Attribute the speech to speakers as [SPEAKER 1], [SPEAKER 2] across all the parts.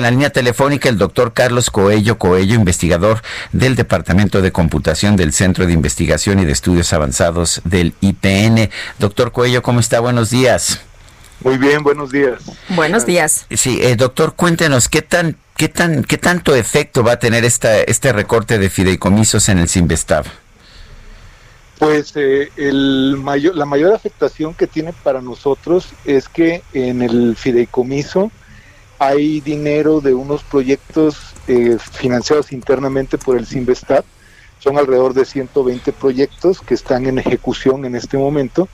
[SPEAKER 1] En la línea telefónica el doctor Carlos Coello Coello, investigador del Departamento de Computación del Centro de Investigación y de Estudios Avanzados del IPN. Doctor Coello, ¿cómo está? Buenos días.
[SPEAKER 2] Muy bien, buenos días.
[SPEAKER 3] Buenos días.
[SPEAKER 1] Sí, eh, doctor, cuéntenos, ¿qué tan, qué tan, qué tanto efecto va a tener esta, este recorte de fideicomisos en el Sinvestav?
[SPEAKER 2] Pues eh, el mayor, la mayor afectación que tiene para nosotros es que en el fideicomiso hay dinero de unos proyectos eh, financiados internamente por el Sinvestat. Son alrededor de 120 proyectos que están en ejecución en este momento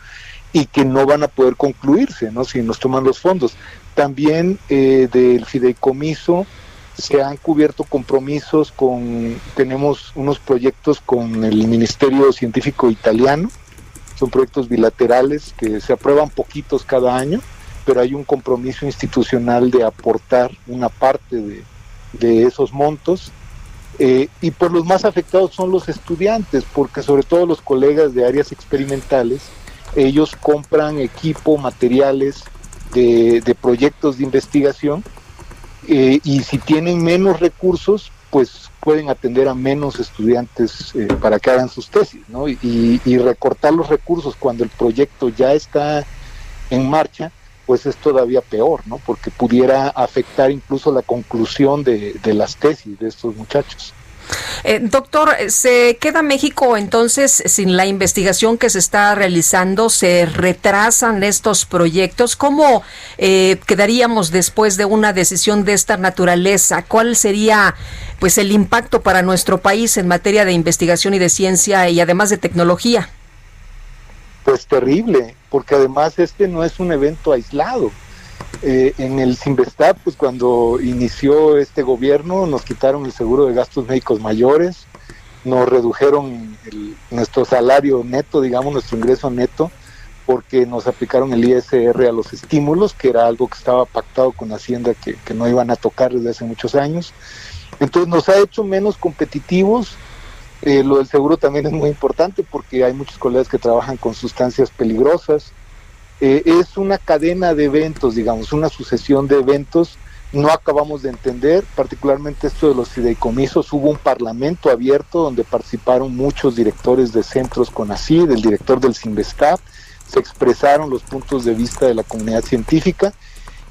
[SPEAKER 2] y que no van a poder concluirse, ¿no? Si nos toman los fondos. También eh, del fideicomiso se han cubierto compromisos con, tenemos unos proyectos con el Ministerio Científico Italiano, son proyectos bilaterales que se aprueban poquitos cada año, pero hay un compromiso institucional de aportar una parte de, de esos montos. Eh, y por los más afectados son los estudiantes, porque sobre todo los colegas de áreas experimentales, ellos compran equipo, materiales de, de proyectos de investigación eh, y si tienen menos recursos, pues pueden atender a menos estudiantes eh, para que hagan sus tesis, ¿no? Y, recortar los recursos cuando el proyecto ya está en marcha, pues es todavía peor, ¿no? Porque pudiera afectar incluso la conclusión de, las tesis de estos muchachos.
[SPEAKER 3] Eh, doctor, ¿se queda México entonces sin la investigación que se está realizando? ¿Se retrasan estos proyectos? ¿Cómo eh, quedaríamos después de una decisión de esta naturaleza? ¿Cuál sería pues el impacto para nuestro país en materia de investigación y de ciencia y además de tecnología?
[SPEAKER 2] Pues terrible, porque además este no es un evento aislado. Eh, en el Sinvestab, pues cuando inició este gobierno, nos quitaron el seguro de gastos médicos mayores, nos redujeron nuestro salario neto, digamos, nuestro ingreso neto, porque nos aplicaron el ISR a los estímulos, que era algo que estaba pactado con Hacienda que no iban a tocar desde hace muchos años. Entonces nos ha hecho menos competitivos. Eh, lo del seguro también es muy importante porque hay muchos colegas que trabajan con sustancias peligrosas eh, es una cadena de eventos, digamos, una sucesión de eventos. No acabamos de entender, particularmente esto de los fideicomisos. Hubo un parlamento abierto donde participaron muchos directores de centros con así, del director del Sinvestab, se expresaron los puntos de vista de la comunidad científica.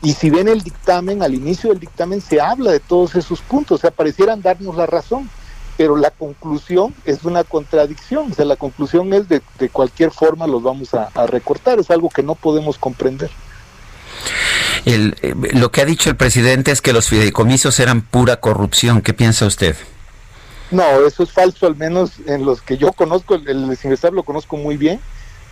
[SPEAKER 2] Y si ven el dictamen, al inicio del dictamen se habla de todos esos puntos, o sea, parecieran darnos la razón pero la conclusión es una contradicción, o sea, la conclusión es de, de cualquier forma los vamos a, a, recortar, es algo que no podemos comprender.
[SPEAKER 1] El, eh, lo que ha dicho el presidente es que los fideicomisos eran pura corrupción, ¿qué piensa usted?
[SPEAKER 2] No, eso es falso, al menos en los que yo conozco, el, el lo conozco muy bien,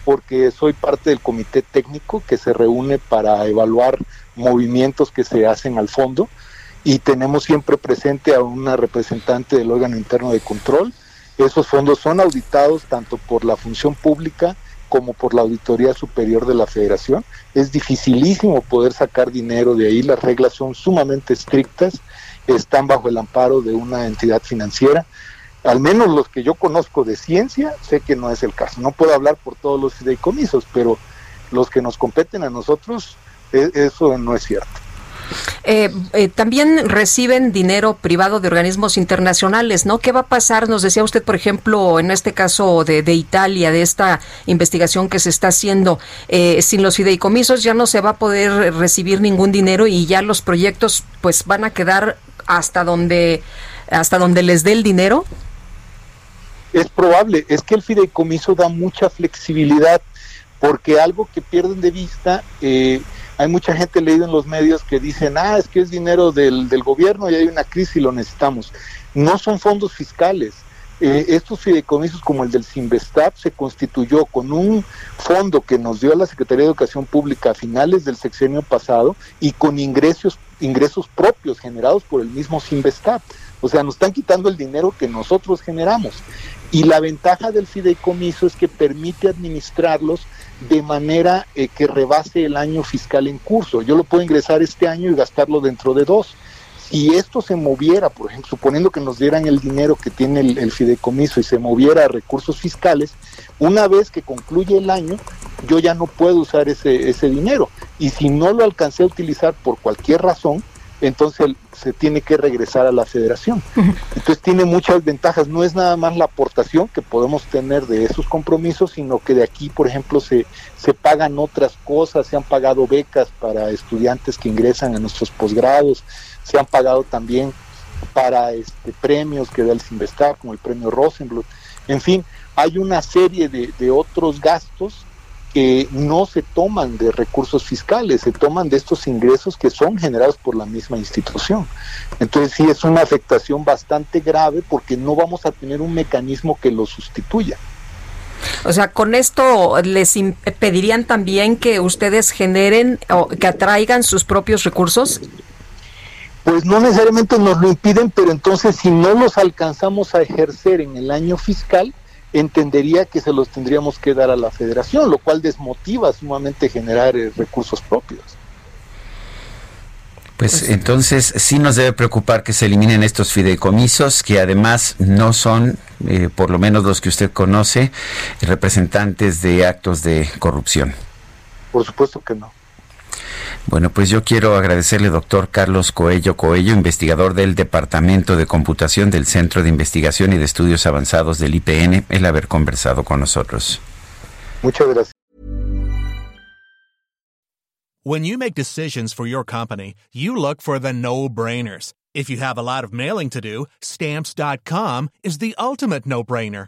[SPEAKER 2] porque soy parte del comité técnico que se reúne para evaluar movimientos que se hacen al fondo y tenemos siempre presente a una representante del órgano interno de control. Esos fondos son auditados tanto por la función pública como por la Auditoría Superior de la Federación. Es dificilísimo poder sacar dinero de ahí, las reglas son sumamente estrictas, están bajo el amparo de una entidad financiera. Al menos los que yo conozco de ciencia, sé que no es el caso. No puedo hablar por todos los fideicomisos, pero los que nos competen a nosotros, eso no es cierto.
[SPEAKER 3] Eh, eh, también reciben dinero privado de organismos internacionales, ¿no? ¿Qué va a pasar? Nos decía usted, por ejemplo, en este caso de, de Italia, de esta investigación que se está haciendo, eh, sin los fideicomisos ya no se va a poder recibir ningún dinero y ya los proyectos pues van a quedar hasta donde hasta donde les dé el dinero.
[SPEAKER 2] Es probable, es que el fideicomiso da mucha flexibilidad porque algo que pierden de vista eh, hay mucha gente leído en los medios que dicen, ah, es que es dinero del, del gobierno y hay una crisis y lo necesitamos. No son fondos fiscales. Eh, estos fideicomisos como el del Sinvestab se constituyó con un fondo que nos dio la Secretaría de Educación Pública a finales del sexenio pasado y con ingresos ingresos propios generados por el mismo Sinvestat. O sea, nos están quitando el dinero que nosotros generamos. Y la ventaja del fideicomiso es que permite administrarlos de manera eh, que rebase el año fiscal en curso. Yo lo puedo ingresar este año y gastarlo dentro de dos. Si esto se moviera, por ejemplo, suponiendo que nos dieran el dinero que tiene el, fideicomiso y se moviera a recursos fiscales, una vez que concluye el año, yo ya no puedo usar ese, ese dinero. Y si no lo alcancé a utilizar por cualquier razón, entonces se tiene que regresar a la federación. Entonces tiene muchas ventajas, no es nada más la aportación que podemos tener de esos compromisos, sino que de aquí, por ejemplo, se, se pagan otras cosas, se han pagado becas para estudiantes que ingresan a nuestros posgrados, se han pagado también para este premios que da el Sinvestar, como el premio Rosenbluth. En fin, hay una serie de, de otros gastos que no se toman de recursos fiscales, se toman de estos ingresos que son generados por la misma institución. Entonces sí es una afectación bastante grave porque no vamos a tener un mecanismo que lo sustituya.
[SPEAKER 3] O sea, con esto les pedirían también que ustedes generen o que atraigan sus propios recursos.
[SPEAKER 2] Pues no necesariamente nos lo impiden, pero entonces si no los alcanzamos a ejercer en el año fiscal, entendería que se los tendríamos que dar a la federación, lo cual desmotiva sumamente generar eh, recursos propios.
[SPEAKER 1] Pues, entonces sí nos debe preocupar que se eliminen estos fideicomisos, que además no son, eh, por lo menos los que usted conoce, representantes de actos de corrupción.
[SPEAKER 2] Por supuesto que no.
[SPEAKER 1] Bueno, pues yo quiero agradecerle, doctor Carlos Coello Coello, investigador del Departamento de Computación del Centro de Investigación y de Estudios Avanzados del IPN, el haber conversado con nosotros.
[SPEAKER 2] Muchas gracias.
[SPEAKER 4] When you make decisions for your company, you look for the no-brainers. If you have a lot of mailing to do, stamps.com is the ultimate no-brainer.